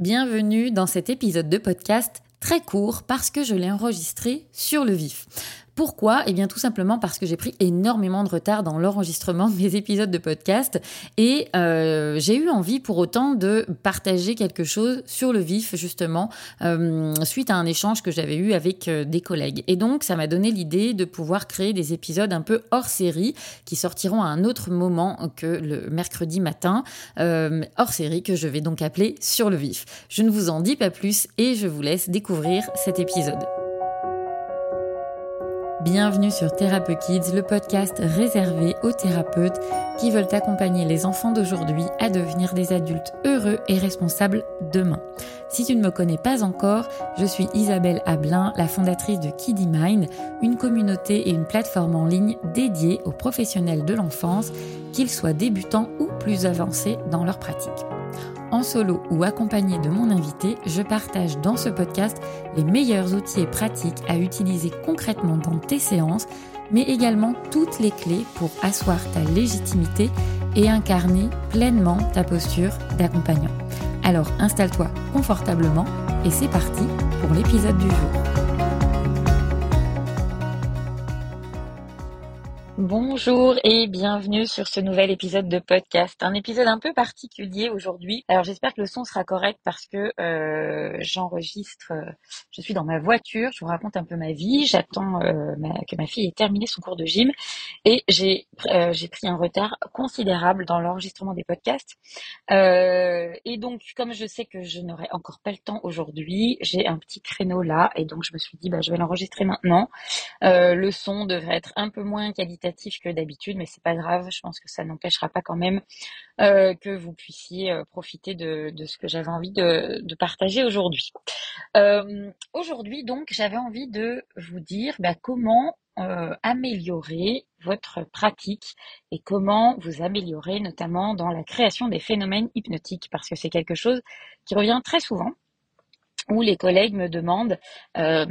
Bienvenue dans cet épisode de podcast très court parce que je l'ai enregistré sur le vif. Pourquoi? Eh bien tout simplement parce que j'ai pris énormément de retard dans l'enregistrement de mes épisodes de podcast et euh, j'ai eu envie pour autant de partager quelque chose sur le vif justement euh, suite à un échange que j'avais eu avec euh, des collègues. Et donc ça m'a donné l'idée de pouvoir créer des épisodes un peu hors série qui sortiront à un autre moment que le mercredi matin, hors série que je vais donc appeler sur le vif. Je ne vous en dis pas plus et je vous laisse découvrir cet épisode. Bienvenue sur Thérapeute Kids, le podcast réservé aux thérapeutes qui veulent accompagner les enfants d'aujourd'hui à devenir des adultes heureux et responsables demain. Si tu ne me connais pas encore, je suis Isabelle Ablin, la fondatrice de Kiddy Mind, une communauté et une plateforme en ligne dédiée aux professionnels de l'enfance, qu'ils soient débutants ou plus avancés dans leur pratique. En solo ou accompagné de mon invité, je partage dans ce podcast les meilleurs outils et pratiques à utiliser concrètement dans tes séances, mais également toutes les clés pour asseoir ta légitimité et incarner pleinement ta posture d'accompagnant. Alors installe-toi confortablement et c'est parti pour l'épisode du jour. Bonjour et bienvenue sur ce nouvel épisode de podcast. Un épisode un peu particulier aujourd'hui. Alors j'espère que le son sera correct parce que euh, j'enregistre, euh, je suis dans ma voiture, je vous raconte un peu ma vie, j'attends euh, que ma fille ait terminé son cours de gym et j'ai pris un retard considérable dans l'enregistrement des podcasts. et donc comme je sais que je n'aurai encore pas le temps aujourd'hui, j'ai un petit créneau là et donc je me suis dit bah je vais l'enregistrer maintenant. le son devrait être un peu moins qualitatif que d'habitude, mais c'est pas grave. Je pense que ça n'empêchera pas quand même euh, que vous puissiez euh, profiter de, ce que j'avais envie de, partager aujourd'hui. Euh, aujourd'hui, donc, j'avais envie de vous dire bah, comment améliorer votre pratique et comment vous améliorer notamment dans la création des phénomènes hypnotiques parce que c'est quelque chose qui revient très souvent où les collègues me demandent euh,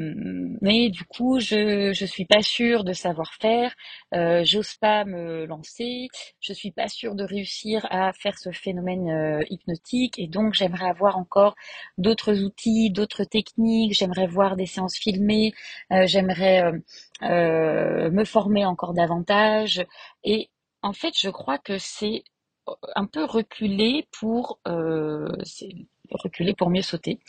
mais du coup je je suis pas sûre de savoir faire euh, j'ose pas me lancer je suis pas sûre de réussir à faire ce phénomène euh, hypnotique et donc j'aimerais avoir encore d'autres outils d'autres techniques j'aimerais voir des séances filmées j'aimerais me former encore davantage et en fait je crois que c'est un peu reculé pour reculer pour mieux sauter.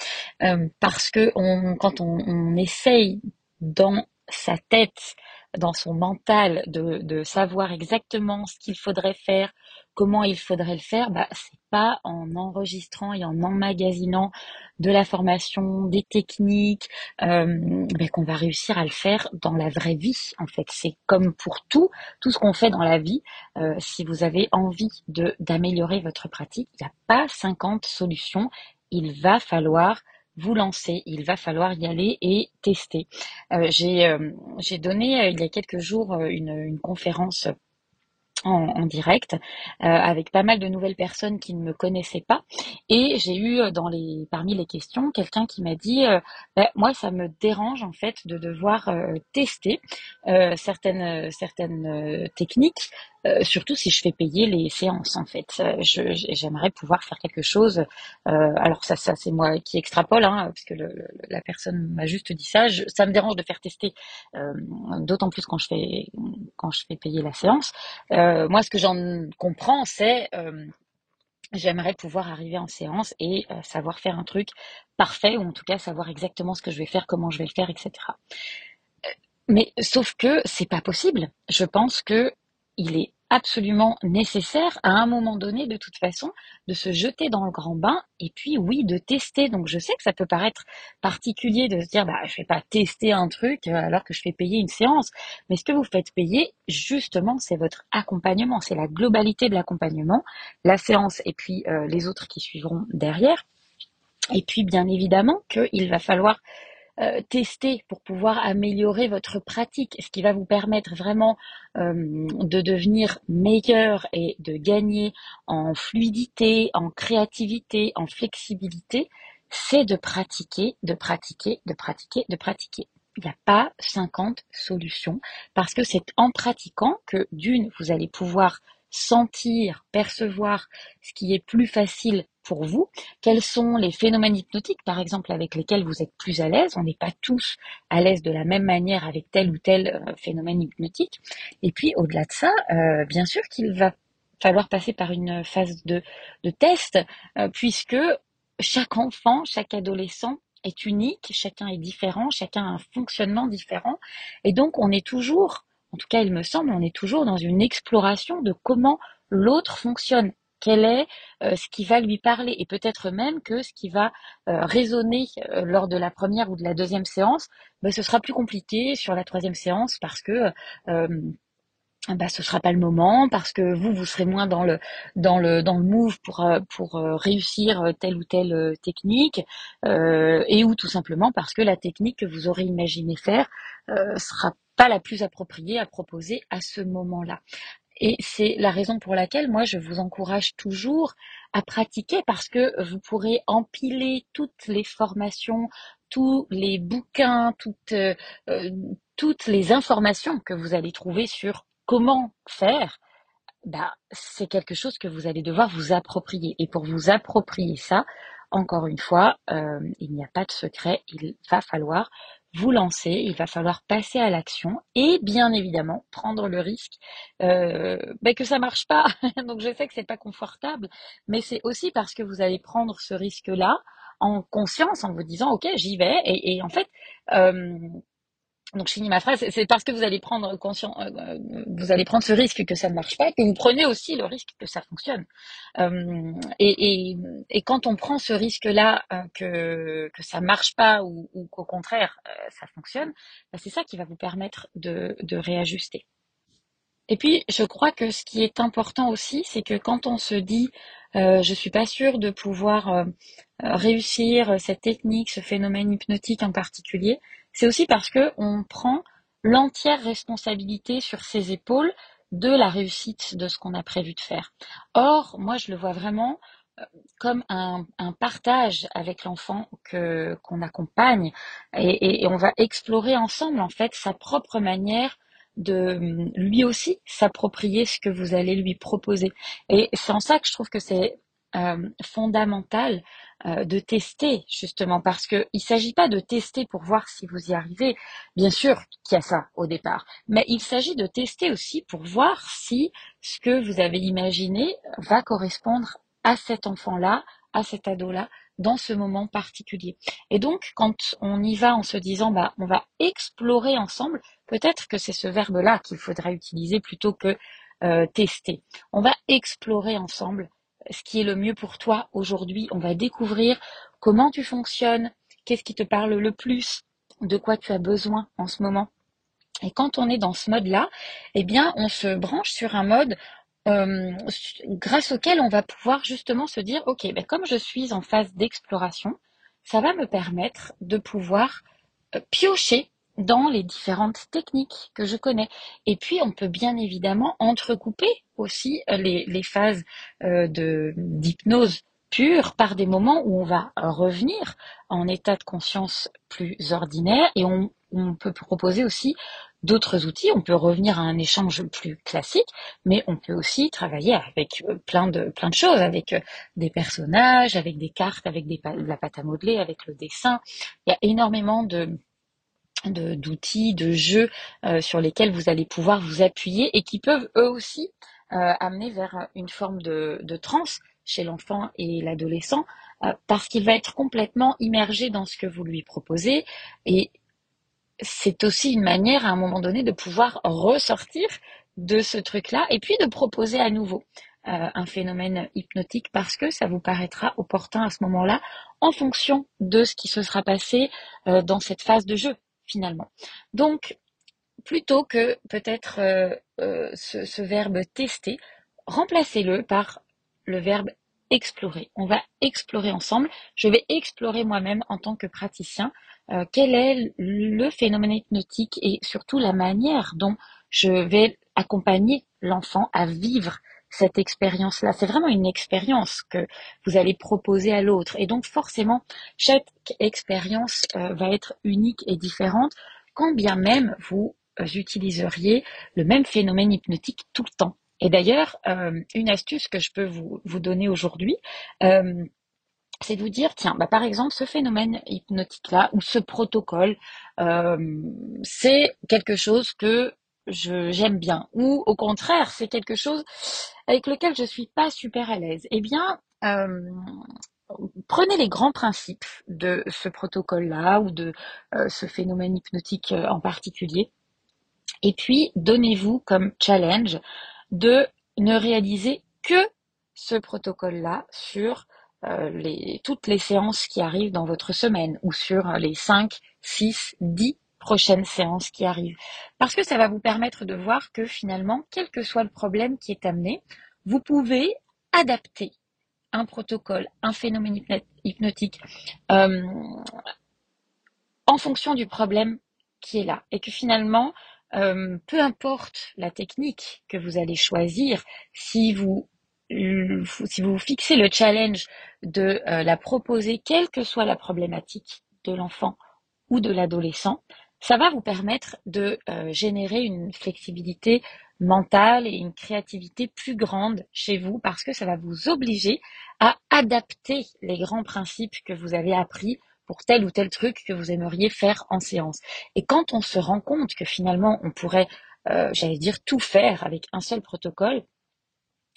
Euh, parce que quand on, essaye dans sa tête, dans son mental, de savoir exactement ce qu'il faudrait faire, comment il faudrait le faire, bah, c'est pas en enregistrant et en emmagasinant de la formation, des techniques, euh, bah, qu'on va réussir à le faire dans la vraie vie. En fait, c'est comme pour tout, tout ce qu'on fait dans la vie. Euh, si vous avez envie de d'améliorer votre pratique, il n'y a pas 50 solutions. Il va falloir vous lancer, il va falloir y aller et tester. Euh, j'ai donné il y a quelques jours une, une conférence en, direct euh, avec pas mal de nouvelles personnes qui ne me connaissaient pas. Et j'ai eu euh, dans les parmi les questions quelqu'un qui m'a dit euh, bah, moi ça me dérange en fait de devoir tester certaines certaines techniques euh, surtout si je fais payer les séances en fait. Euh, j'aimerais pouvoir faire quelque chose. Euh, alors ça, c'est moi qui extrapole, hein, puisque le, la personne m'a juste dit ça. ça me dérange de faire tester, d'autant plus quand je fais quand je fais payer la séance. moi, ce que j'en comprends, c'est j'aimerais pouvoir arriver en séance et savoir faire un truc parfait, ou en tout cas savoir exactement ce que je vais faire, comment je vais le faire, etc. Mais sauf que c'est pas possible. Je pense que il est absolument nécessaire à un moment donné, de toute façon, de se jeter dans le grand bain et puis oui, de tester. Donc je sais que ça peut paraître particulier de se dire, bah je vais pas tester un truc euh, alors que je fais payer une séance. Mais ce que vous faites payer, justement, c'est votre accompagnement, c'est la globalité de l'accompagnement, la séance et puis euh, les autres qui suivront derrière. Et puis bien évidemment qu'il va falloir euh, tester pour pouvoir améliorer votre pratique, ce qui va vous permettre vraiment euh, de devenir meilleur et de gagner en fluidité, en créativité, en flexibilité, c'est de pratiquer, de pratiquer, de pratiquer, de pratiquer. Il n'y a pas 50 solutions parce que c'est en pratiquant que d'une, vous allez pouvoir sentir, percevoir ce qui est plus facile pour vous, quels sont les phénomènes hypnotiques, par exemple, avec lesquels vous êtes plus à l'aise? On n'est pas tous à l'aise de la même manière avec tel ou tel euh, phénomène hypnotique. Et puis, au-delà de ça, euh, bien sûr qu'il va falloir passer par une phase de, de test, euh, puisque chaque enfant, chaque adolescent est unique, chacun est différent, chacun a un fonctionnement différent. Et donc, on est toujours, en tout cas, il me semble, on est toujours dans une exploration de comment l'autre fonctionne. Quel est euh, ce qui va lui parler et peut-être même que ce qui va euh, résonner euh, lors de la première ou de la deuxième séance, ben, ce sera plus compliqué sur la troisième séance parce que bah ce sera pas le moment parce que vous vous serez moins dans le dans le dans le move pour euh, pour euh, réussir euh, telle ou telle technique euh, et ou tout simplement parce que la technique que vous aurez imaginé faire euh, sera pas la plus appropriée à proposer à ce moment-là. Et c'est la raison pour laquelle moi je vous encourage toujours à pratiquer parce que vous pourrez empiler toutes les formations, tous les bouquins, toutes euh, toutes les informations que vous allez trouver sur comment faire, bah, c'est quelque chose que vous allez devoir vous approprier. Et pour vous approprier ça, encore une fois, euh, il n'y a pas de secret, il va falloir vous lancer, il va falloir passer à l'action et bien évidemment prendre le risque euh, bah, que ça marche pas. Donc je sais que c'est pas confortable, mais c'est aussi parce que vous allez prendre ce risque-là en conscience, en vous disant ok j'y vais et, et en fait euh, donc je finis ma phrase, c'est parce que vous allez prendre conscient, euh, euh, vous allez prendre ce risque que ça ne marche pas, que vous prenez aussi le risque que ça fonctionne. Euh, et, quand on prend ce risque-là, que que ça marche pas ou, qu'au contraire ça fonctionne, bah, c'est ça qui va vous permettre de, réajuster. Et puis, je crois que ce qui est important aussi, c'est que quand on se dit euh, je suis pas sûre de pouvoir réussir cette technique, ce phénomène hypnotique en particulier, c'est aussi parce que on prend l'entière responsabilité sur ses épaules de la réussite de ce qu'on a prévu de faire. Or, moi, je le vois vraiment euh, comme un, partage avec l'enfant que qu'on accompagne et, on va explorer ensemble en fait sa propre manière de lui aussi s'approprier ce que vous allez lui proposer. Et c'est en ça que je trouve que c'est euh, fondamental euh, de tester justement parce que il s'agit pas de tester pour voir si vous y arrivez. Bien sûr qu'il y a ça au départ, mais il s'agit de tester aussi pour voir si ce que vous avez imaginé va correspondre à cet enfant-là, à cet ado-là dans ce moment particulier. Et donc, quand on y va en se disant, bah, on va explorer ensemble, peut-être que c'est ce verbe-là qu'il faudra utiliser plutôt que euh, tester. On va explorer ensemble ce qui est le mieux pour toi aujourd'hui. On va découvrir comment tu fonctionnes, qu'est-ce qui te parle le plus, de quoi tu as besoin en ce moment. Et quand on est dans ce mode-là, eh bien, on se branche sur un mode euh, grâce auquel on va pouvoir justement se dire, ok, ben comme je suis en phase d'exploration, ça va me permettre de pouvoir euh, piocher dans les différentes techniques que je connais. Et puis, on peut bien évidemment entrecouper aussi euh, les, les phases euh, de d'hypnose pure par des moments où on va revenir en état de conscience plus ordinaire et on, on peut proposer aussi d'autres outils. On peut revenir à un échange plus classique, mais on peut aussi travailler avec euh, plein de, plein de choses, avec des personnages, avec des cartes, avec des, de la pâte à modeler, avec le dessin. Il y a énormément de, d'outils, de, jeux euh, sur lesquels vous allez pouvoir vous appuyer et qui peuvent eux aussi euh, amener vers une forme de, de transe chez l'enfant et l'adolescent euh, parce qu'il va être complètement immergé dans ce que vous lui proposez. Et c'est aussi une manière à un moment donné de pouvoir ressortir de ce truc-là et puis de proposer à nouveau euh, un phénomène hypnotique parce que ça vous paraîtra opportun à ce moment-là en fonction de ce qui se sera passé euh, dans cette phase de jeu finalement. Donc, plutôt que peut-être euh, euh, ce, verbe tester, remplacez-le par le verbe explorer. On va explorer ensemble. Je vais explorer moi-même en tant que praticien euh, quel est le phénomène hypnotique et surtout la manière dont je vais accompagner l'enfant à vivre cette expérience-là. C'est vraiment une expérience que vous allez proposer à l'autre. Et donc forcément, chaque expérience euh, va être unique et différente, quand bien même vous utiliseriez le même phénomène hypnotique tout le temps. Et d'ailleurs, euh, une astuce que je peux vous, donner aujourd'hui, euh, c'est de vous dire, tiens, bah, par exemple, ce phénomène hypnotique-là, ou ce protocole, euh, c'est quelque chose que j'aime bien, ou au contraire, c'est quelque chose avec lequel je suis pas super à l'aise. Eh bien, prenez les grands principes de ce protocole-là ou de ce phénomène hypnotique en particulier, et puis donnez-vous comme challenge de ne réaliser que ce protocole-là sur euh, les, toutes les séances qui arrivent dans votre semaine ou sur les 5, 6, 10 prochaines séances qui arrivent. Parce que ça va vous permettre de voir que finalement, quel que soit le problème qui est amené, vous pouvez adapter un protocole, un phénomène hypnotique euh, en fonction du problème qui est là. Et que finalement, euh, peu importe la technique que vous allez choisir, si vous si vous fixez le challenge de euh, la proposer, quelle que soit la problématique de l'enfant ou de l'adolescent, ça va vous permettre de euh, générer une flexibilité mentale et une créativité plus grande chez vous parce que ça va vous obliger à adapter les grands principes que vous avez appris pour tel ou tel truc que vous aimeriez faire en séance. Et quand on se rend compte que finalement on pourrait, euh, j'allais dire, tout faire avec un seul protocole,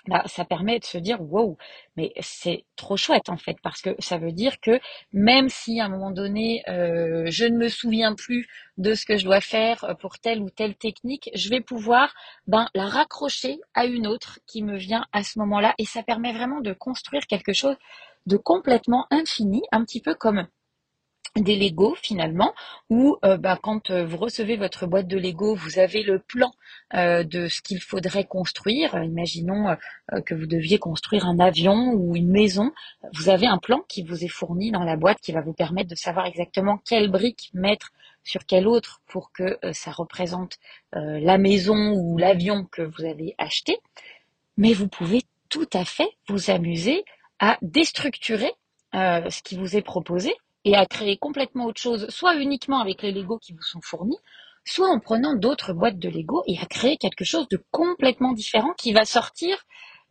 bah, ça permet de se dire wow, mais c'est trop chouette en fait parce que ça veut dire que même si à un moment donné euh, je ne me souviens plus de ce que je dois faire euh, pour telle ou telle technique, je vais pouvoir ben la raccrocher à une autre qui me vient à ce moment-là et ça permet vraiment de construire quelque chose de complètement infini, un petit peu comme des Lego finalement, où euh, bah, quand euh, vous recevez votre boîte de Lego, vous avez le plan euh, de ce qu'il faudrait construire. Imaginons que vous deviez construire un avion ou une maison. Vous avez un plan qui vous est fourni dans la boîte qui va vous permettre de savoir exactement quelle brique mettre sur quelle autre pour que ça représente la maison ou l'avion que vous avez acheté. Mais vous pouvez tout à fait vous amuser à déstructurer ce qui vous est proposé et à créer complètement autre chose, soit uniquement avec les Lego qui vous sont fournis, soit en prenant d'autres boîtes de Lego et à créer quelque chose de complètement différent qui va sortir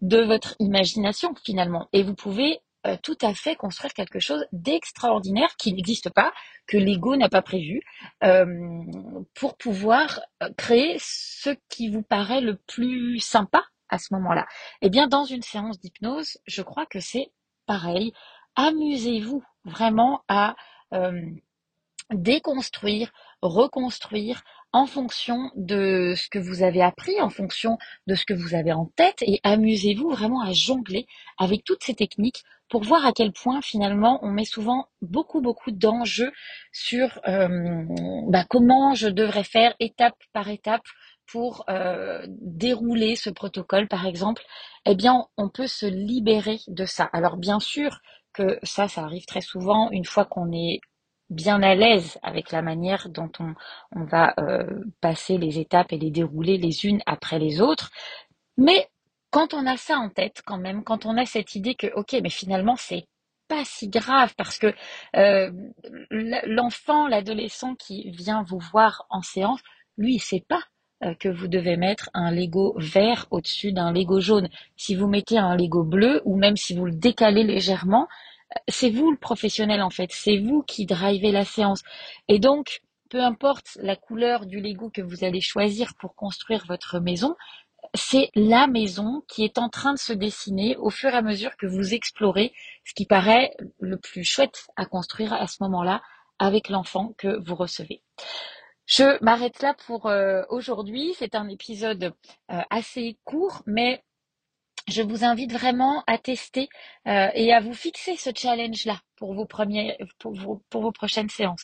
de votre imagination finalement. Et vous pouvez euh, tout à fait construire quelque chose d'extraordinaire qui n'existe pas, que Lego n'a pas prévu, euh, pour pouvoir euh, créer ce qui vous paraît le plus sympa à ce moment-là. Eh bien, dans une séance d'hypnose, je crois que c'est pareil. Amusez-vous vraiment à euh, déconstruire, reconstruire en fonction de ce que vous avez appris, en fonction de ce que vous avez en tête et amusez-vous vraiment à jongler avec toutes ces techniques pour voir à quel point finalement on met souvent beaucoup beaucoup d'enjeux sur euh, bah, comment je devrais faire étape par étape pour euh, dérouler ce protocole par exemple, eh bien on peut se libérer de ça. Alors bien sûr, que ça, ça arrive très souvent une fois qu'on est bien à l'aise avec la manière dont on, va euh, passer les étapes et les dérouler les unes après les autres. Mais quand on a ça en tête, quand même, quand on a cette idée que, ok, mais finalement, c'est pas si grave parce que euh, l'enfant, l'adolescent qui vient vous voir en séance, lui, il sait pas que vous devez mettre un Lego vert au-dessus d'un Lego jaune. Si vous mettez un Lego bleu ou même si vous le décalez légèrement, euh, c'est vous le professionnel en fait, c'est vous qui drivez la séance. Et donc, peu importe la couleur du Lego que vous allez choisir pour construire votre maison, c'est la maison qui est en train de se dessiner au fur et à mesure que vous explorez ce qui paraît le plus chouette à construire à ce moment-là avec l'enfant que vous recevez. Je m'arrête là pour euh, aujourd'hui. C'est un épisode euh, assez court, mais je vous invite vraiment à tester euh, et à vous fixer ce challenge-là pour vos premières, pour vos, prochaines séances.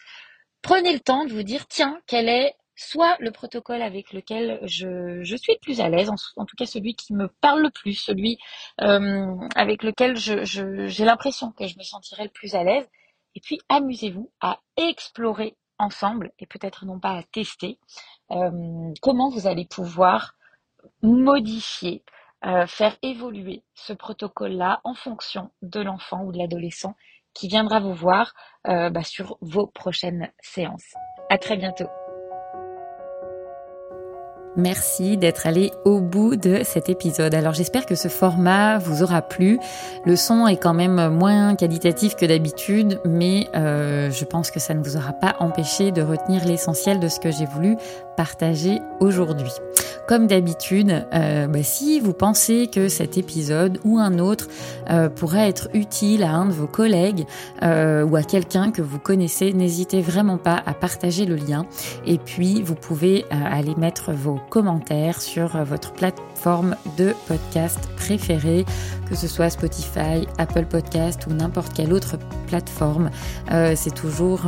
Prenez le temps de vous dire, tiens, quel est soit le protocole avec lequel je, suis le plus à l'aise, en, tout cas celui qui me parle le plus, celui avec lequel j'ai l'impression que je me sentirai le plus à l'aise. Et puis amusez-vous à explorer ensemble et peut-être non pas à tester euh, comment vous allez pouvoir modifier, euh, faire évoluer ce protocole-là en fonction de l'enfant ou de l'adolescent qui viendra vous voir euh, bah, sur vos prochaines séances. À très bientôt. Merci d'être allé au bout de cet épisode. Alors j'espère que ce format vous aura plu. Le son est quand même moins qualitatif que d'habitude, mais euh, je pense que ça ne vous aura pas empêché de retenir l'essentiel de ce que j'ai voulu partager aujourd'hui. Comme d'habitude, euh, bah, si vous pensez que cet épisode ou un autre euh, pourrait être utile à un de vos collègues euh, ou à quelqu'un que vous connaissez, n'hésitez vraiment pas à partager le lien. Et puis, vous pouvez aller mettre vos commentaires sur votre plateforme de podcast préférée, que ce soit Spotify, Apple Podcast ou n'importe quelle autre plateforme. C'est toujours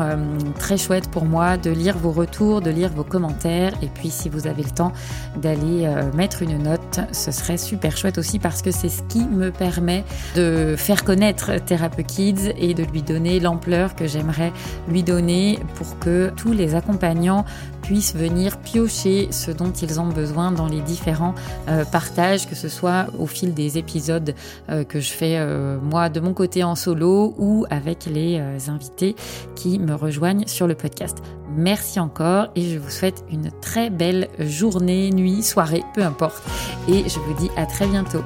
très chouette pour moi de lire vos retours, de lire vos commentaires. Et puis, si vous avez le temps, d'aller euh, mettre une note. Ce serait super chouette aussi parce que c'est ce qui me permet de faire connaître Thérapeute Kids et de lui donner l'ampleur que j'aimerais lui donner pour que tous les accompagnants puissent venir piocher ce dont ils ont besoin dans les différents euh, partages, que ce soit au fil des épisodes euh, que je fais moi de mon côté en solo ou avec les invités qui me rejoignent sur le podcast. Merci encore et je vous souhaite une très belle journée, nuit, soirée, peu importe. Et je vous dis à très bientôt.